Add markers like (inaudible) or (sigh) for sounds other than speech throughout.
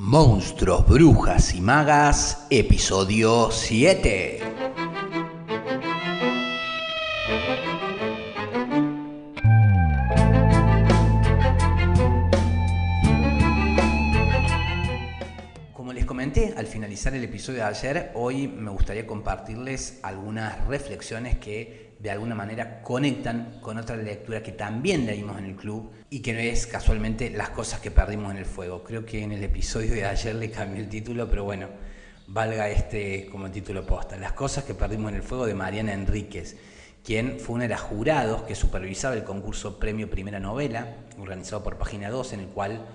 Monstruos, Brujas y Magas, episodio 7. Como les comenté al finalizar el episodio de ayer, hoy me gustaría compartirles algunas reflexiones que de alguna manera conectan con otra lectura que también leímos en el club y que no es casualmente Las cosas que perdimos en el fuego. Creo que en el episodio de ayer le cambié el título, pero bueno, valga este como título posta. Las cosas que perdimos en el fuego de Mariana Enríquez, quien fue una de las jurados que supervisaba el concurso Premio Primera Novela, organizado por Página 2, en el cual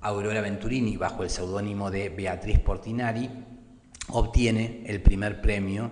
Aurora Venturini, bajo el seudónimo de Beatriz Portinari, obtiene el primer premio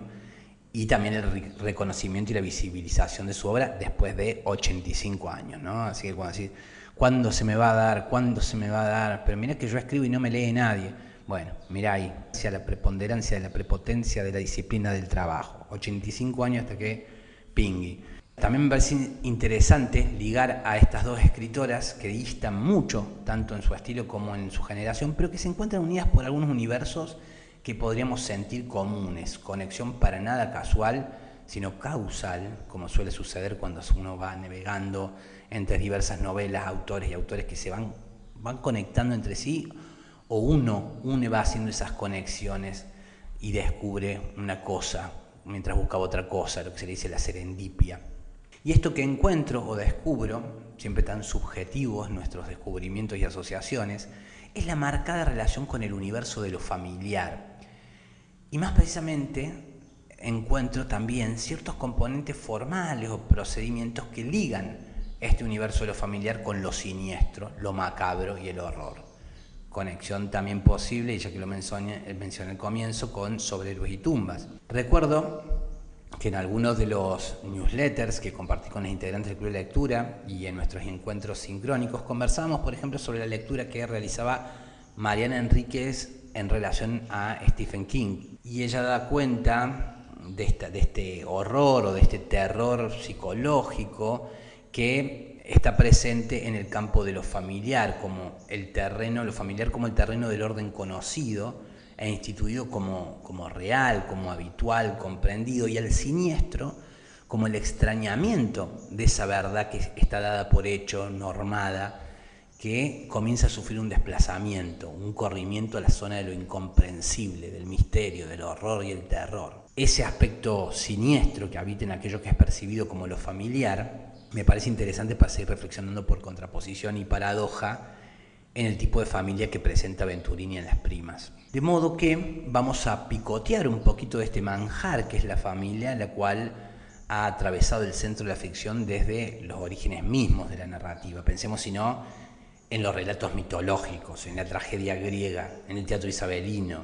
y también el reconocimiento y la visibilización de su obra después de 85 años, ¿no? Así que cuando decir, ¿cuándo se me va a dar? ¿Cuándo se me va a dar? Pero mira que yo escribo y no me lee nadie. Bueno, mira ahí, hacia la preponderancia, de la prepotencia de la disciplina del trabajo. 85 años hasta que pingui. También me parece interesante ligar a estas dos escritoras que distan mucho, tanto en su estilo como en su generación, pero que se encuentran unidas por algunos universos que podríamos sentir comunes, conexión para nada casual, sino causal, como suele suceder cuando uno va navegando entre diversas novelas, autores y autores que se van, van conectando entre sí, o uno, uno va haciendo esas conexiones y descubre una cosa mientras buscaba otra cosa, lo que se le dice la serendipia. Y esto que encuentro o descubro, siempre tan subjetivos nuestros descubrimientos y asociaciones, es la marcada relación con el universo de lo familiar. Y más precisamente encuentro también ciertos componentes formales o procedimientos que ligan este universo de lo familiar con lo siniestro, lo macabro y el horror. Conexión también posible, ya que lo mencioné, mencioné al comienzo, con Sobrehéroes y Tumbas. Recuerdo que en algunos de los newsletters que compartí con los integrantes del Club de Lectura y en nuestros encuentros sincrónicos, conversábamos, por ejemplo, sobre la lectura que realizaba Mariana Enríquez en relación a Stephen King. Y ella da cuenta de, esta, de este horror o de este terror psicológico que está presente en el campo de lo familiar, como el terreno, lo familiar como el terreno del orden conocido, e instituido como, como real, como habitual, comprendido, y el siniestro como el extrañamiento de esa verdad que está dada por hecho, normada, que comienza a sufrir un desplazamiento, un corrimiento a la zona de lo incomprensible, del misterio, del horror y el terror. Ese aspecto siniestro que habita en aquello que es percibido como lo familiar, me parece interesante para seguir reflexionando por contraposición y paradoja en el tipo de familia que presenta Venturini en las primas. De modo que vamos a picotear un poquito de este manjar que es la familia, la cual ha atravesado el centro de la ficción desde los orígenes mismos de la narrativa. Pensemos, si no, en los relatos mitológicos, en la tragedia griega, en el teatro isabelino.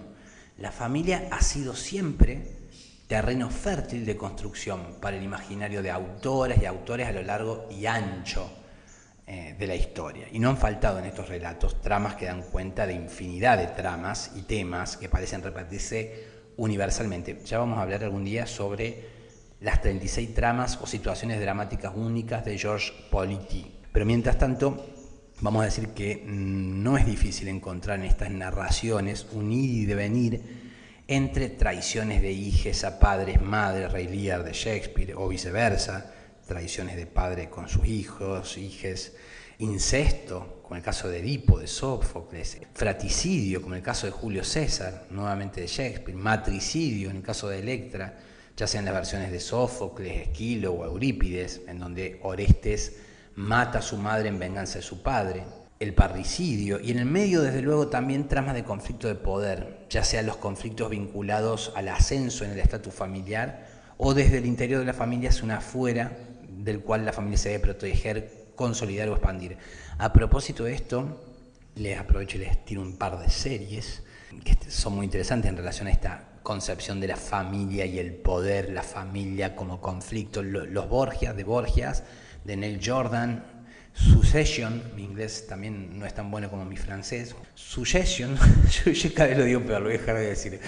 La familia ha sido siempre terreno fértil de construcción para el imaginario de autoras y autores a lo largo y ancho eh, de la historia. Y no han faltado en estos relatos tramas que dan cuenta de infinidad de tramas y temas que parecen repartirse universalmente. Ya vamos a hablar algún día sobre las 36 tramas o situaciones dramáticas únicas de George Politi. Pero mientras tanto, vamos a decir que no es difícil encontrar en estas narraciones un ir y devenir entre traiciones de hijes a padres, madres, Rey Lear de Shakespeare o viceversa, tradiciones de padre con sus hijos, hijes, incesto, como el caso de Edipo, de Sófocles, fraticidio, como el caso de Julio César, nuevamente de Shakespeare, matricidio, en el caso de Electra, ya sean las versiones de Sófocles, Esquilo o Eurípides, en donde Orestes mata a su madre en venganza de su padre, el parricidio y en el medio desde luego también tramas de conflicto de poder, ya sean los conflictos vinculados al ascenso en el estatus familiar o desde el interior de la familia hacia una afuera del cual la familia se debe proteger, consolidar o expandir. A propósito de esto, les aprovecho y les tiro un par de series que son muy interesantes en relación a esta concepción de la familia y el poder, la familia como conflicto. Los Borgias, de Borgias, de Neil Jordan, Succession, mi inglés también no es tan bueno como mi francés. Succession, (laughs) yo, cada vez lo digo peor, lo voy a dejar de decir.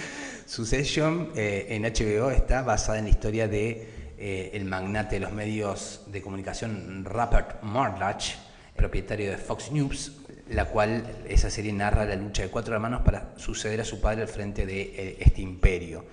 Succession eh, en HBO está basada en la historia de eh, el magnate de los medios de comunicación Rupert Murdoch, propietario de Fox News, la cual esa serie narra la lucha de cuatro hermanos para suceder a su padre al frente de eh, este imperio.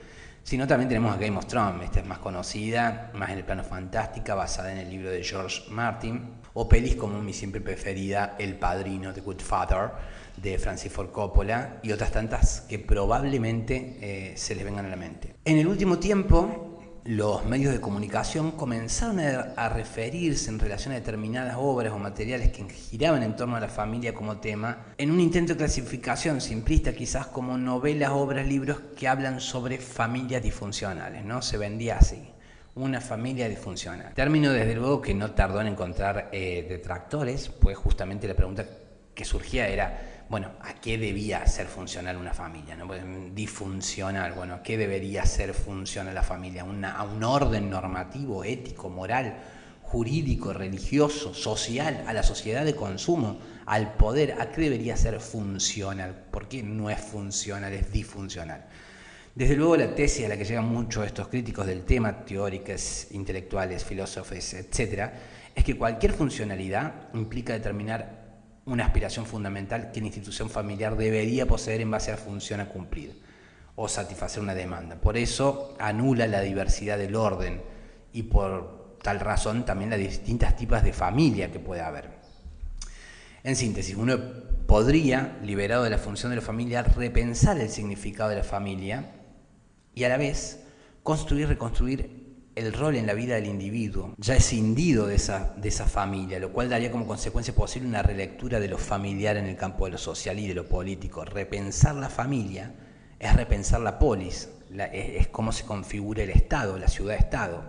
Sino también tenemos a Game of Thrones, esta es más conocida, más en el plano fantástica, basada en el libro de George Martin, o pelis como mi siempre preferida, El Padrino, The Good Father, de Francis Ford Coppola, y otras tantas que probablemente eh, se les vengan a la mente. En el último tiempo, los medios de comunicación comenzaron a, referirse en relación a determinadas obras o materiales que giraban en torno a la familia como tema, en un intento de clasificación simplista quizás como novelas, obras, libros que hablan sobre familias disfuncionales, ¿no? Se vendía así, una familia disfuncional. Término desde luego que no tardó en encontrar eh, detractores, pues justamente la pregunta que surgía era, bueno, ¿a qué debía ser funcional una familia? ¿no? Pues, disfuncional, bueno, ¿a qué debería ser funcional la familia? ¿A un orden normativo, ético, moral, jurídico, religioso, social, a la sociedad de consumo, al poder? ¿A qué debería ser funcional? ¿Por qué no es funcional, es disfuncional? Desde luego la tesis a la que llegan muchos estos críticos del tema, teóricos, intelectuales, filósofos, etc., es que cualquier funcionalidad implica determinar una aspiración fundamental que la institución familiar debería poseer en base a la función a cumplir o satisfacer una demanda. Por eso anula la diversidad del orden y por tal razón también las distintas tipos de familia que puede haber. En síntesis, uno podría, liberado de la función de la familia, repensar el significado de la familia y a la vez construir, reconstruir el rol en la vida del individuo, ya escindido de esa, de esa familia, lo cual daría como consecuencia posible una relectura de lo familiar en el campo de lo social y de lo político. Repensar la familia es repensar la polis, es, cómo se configura el Estado, la ciudad-Estado.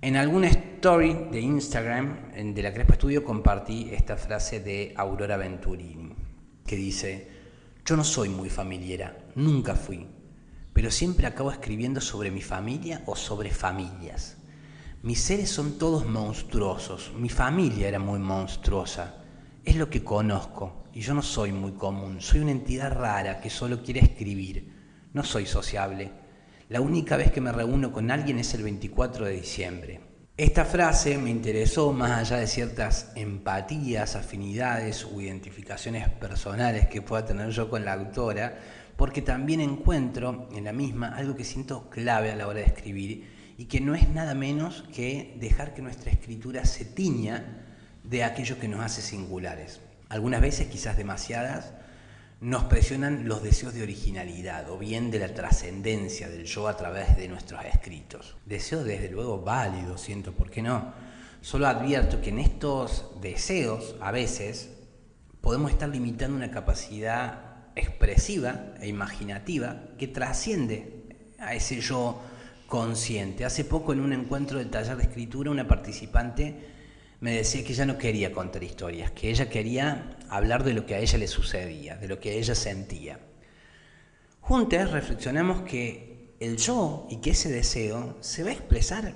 En alguna story de Instagram de la Crespa Estudio compartí esta frase de Aurora Venturini, que dice, yo no soy muy familiera, nunca fui, pero siempre acabo escribiendo sobre mi familia o sobre familias. Mis seres son todos monstruosos, mi familia era muy monstruosa, es lo que conozco y yo no soy muy común, soy una entidad rara que solo quiere escribir, no soy sociable. La única vez que me reúno con alguien es el 24 de diciembre. Esta frase me interesó más allá de ciertas empatías, afinidades o identificaciones personales que pueda tener yo con la autora, porque también encuentro en la misma algo que siento clave a la hora de escribir y que no es nada menos que dejar que nuestra escritura se tiña de aquello que nos hace singulares. Algunas veces, quizás demasiadas, nos presionan los deseos de originalidad o bien de la trascendencia del yo a través de nuestros escritos. Deseo desde luego válido, siento, ¿por qué no? Solo advierto que en estos deseos, a veces, podemos estar limitando una capacidad expresiva e imaginativa que trasciende a ese yo consciente. Hace poco en un encuentro del taller de escritura una participante me decía que ella no quería contar historias, que ella quería hablar de lo que a ella le sucedía, de lo que ella sentía. Juntas reflexionamos que el yo y que ese deseo se va a expresar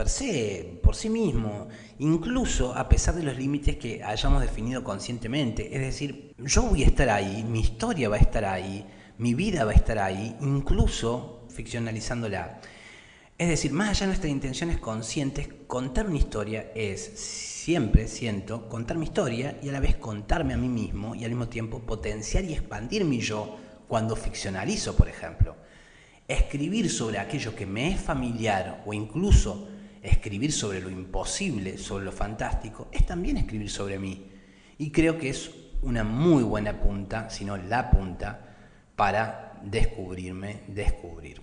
per se, por sí mismo, incluso a pesar de los límites que hayamos definido conscientemente. Es decir, yo voy a estar ahí, mi historia va a estar ahí, mi vida va a estar ahí, incluso ficcionalizándola. Es decir, más allá de nuestras intenciones conscientes, contar una historia es, siempre siento, contar mi historia y a la vez contarme a mí mismo y al mismo tiempo potenciar y expandir mi yo cuando ficcionalizo, por ejemplo. Escribir sobre aquello que me es familiar o incluso escribir sobre lo imposible, sobre lo fantástico, es también escribir sobre mí. Y creo que es una muy buena punta, si no la punta, para descubrirme, descubrir.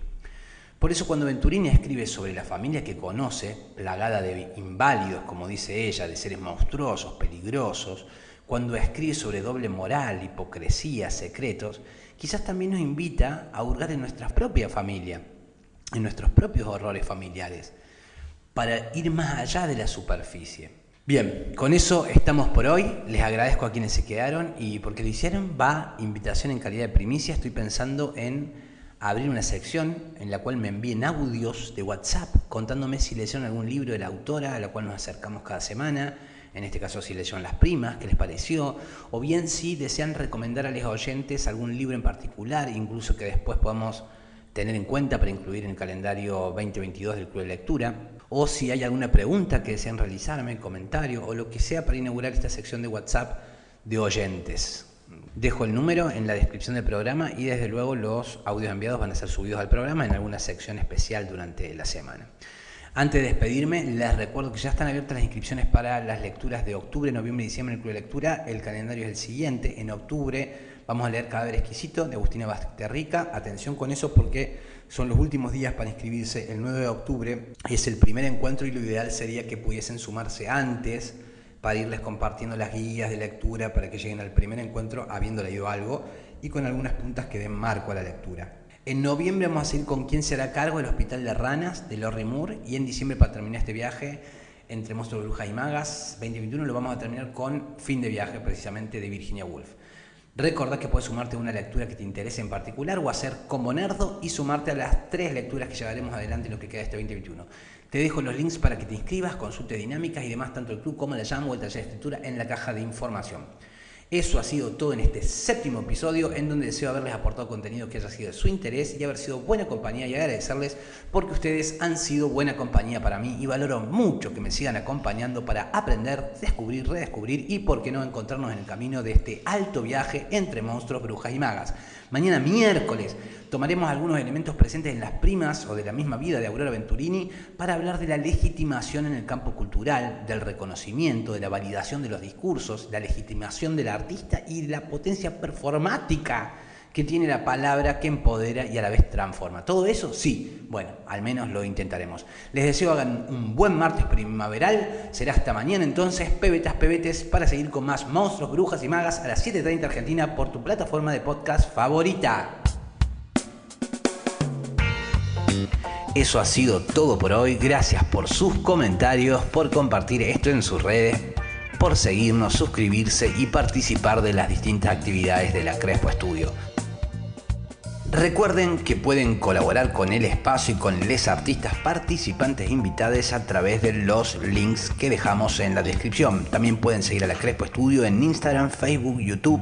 Por eso cuando Venturini escribe sobre la familia que conoce, plagada de inválidos, como dice ella, de seres monstruosos, peligrosos, cuando escribe sobre doble moral, hipocresía, secretos, quizás también nos invita a hurgar en nuestra propia familia, en nuestros propios horrores familiares, para ir más allá de la superficie. Bien, con eso estamos por hoy. Les agradezco a quienes se quedaron y porque lo hicieron va invitación en calidad de primicia. Estoy pensando en abrir una sección en la cual me envíen audios de WhatsApp contándome si leyeron algún libro de la autora a la cual nos acercamos cada semana, en este caso si leyeron Las Primas, qué les pareció, o bien si desean recomendar a los oyentes algún libro en particular, incluso que después podamos tener en cuenta para incluir en el calendario 2022 del Club de Lectura o si hay alguna pregunta que desean realizarme, comentario o lo que sea para inaugurar esta sección de WhatsApp de oyentes. Dejo el número en la descripción del programa y desde luego los audios enviados van a ser subidos al programa en alguna sección especial durante la semana. Antes de despedirme, les recuerdo que ya están abiertas las inscripciones para las lecturas de octubre, noviembre y diciembre en el Club de Lectura. El calendario es el siguiente. En octubre vamos a leer Cadáver Exquisito de Agustina Basterrica. Atención con eso porque son los últimos días para inscribirse. El 9 de octubre es el primer encuentro y lo ideal sería que pudiesen sumarse antes para irles compartiendo las guías de lectura para que lleguen al primer encuentro habiendo leído algo y con algunas puntas que den marco a la lectura. En noviembre vamos a seguir con quién será cargo del Hospital de Ranas de Lorry Moore y en diciembre para terminar este viaje entre Monstruos, Brujas y Magas 2021 lo vamos a terminar con Fin de Viaje precisamente de Virginia Woolf. Recordad que puedes sumarte a una lectura que te interese en particular o hacer como nerdo y sumarte a las tres lecturas que llevaremos adelante en lo que queda este 2021. Te dejo los links para que te inscribas, consultes dinámicas y demás, tanto el club como la llamo o el taller de escritura en la caja de información. Eso ha sido todo en este séptimo episodio en donde deseo haberles aportado contenido que haya sido de su interés y haber sido buena compañía y agradecerles porque ustedes han sido buena compañía para mí y valoro mucho que me sigan acompañando para aprender, descubrir, redescubrir y por qué no encontrarnos en el camino de este alto viaje entre monstruos, brujas y magas. Mañana miércoles tomaremos algunos elementos presentes en las primas o de la misma vida de Aurora Venturini para hablar de la legitimación en el campo cultural, del reconocimiento, de la validación de los discursos, la legitimación del artista y de la potencia performática que tiene la palabra que empodera y a la vez transforma. ¿Todo eso? Sí. Bueno, al menos lo intentaremos. Les deseo hagan un buen martes primaveral. Será hasta mañana entonces, pebetas, pebetes, para seguir con más monstruos, brujas y magas a las 7.30 Argentina por tu plataforma de podcast favorita. Eso ha sido todo por hoy. Gracias por sus comentarios, por compartir esto en sus redes, por seguirnos, suscribirse y participar de las distintas actividades de la Crespo Estudio. Recuerden que pueden colaborar con el espacio y con les artistas participantes invitados a través de los links que dejamos en la descripción. También pueden seguir a la Crespo Estudio en Instagram, Facebook, YouTube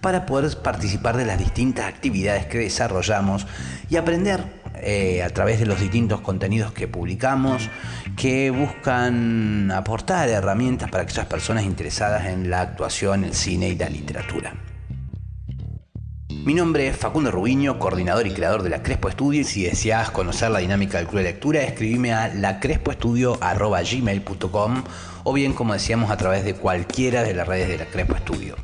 para poder participar de las distintas actividades que desarrollamos y aprender eh, a través de los distintos contenidos que publicamos que buscan aportar herramientas para aquellas personas interesadas en la actuación, el cine y la literatura. Mi nombre es Facundo Rubiño, coordinador y creador de la Crespo Estudio y si deseas conocer la dinámica del club de lectura, escribime a lacrespoestudio.gmail.com o bien, como decíamos, a través de cualquiera de las redes de la Crespo Estudio.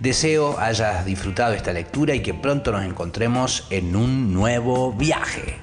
Deseo hayas disfrutado esta lectura y que pronto nos encontremos en un nuevo viaje.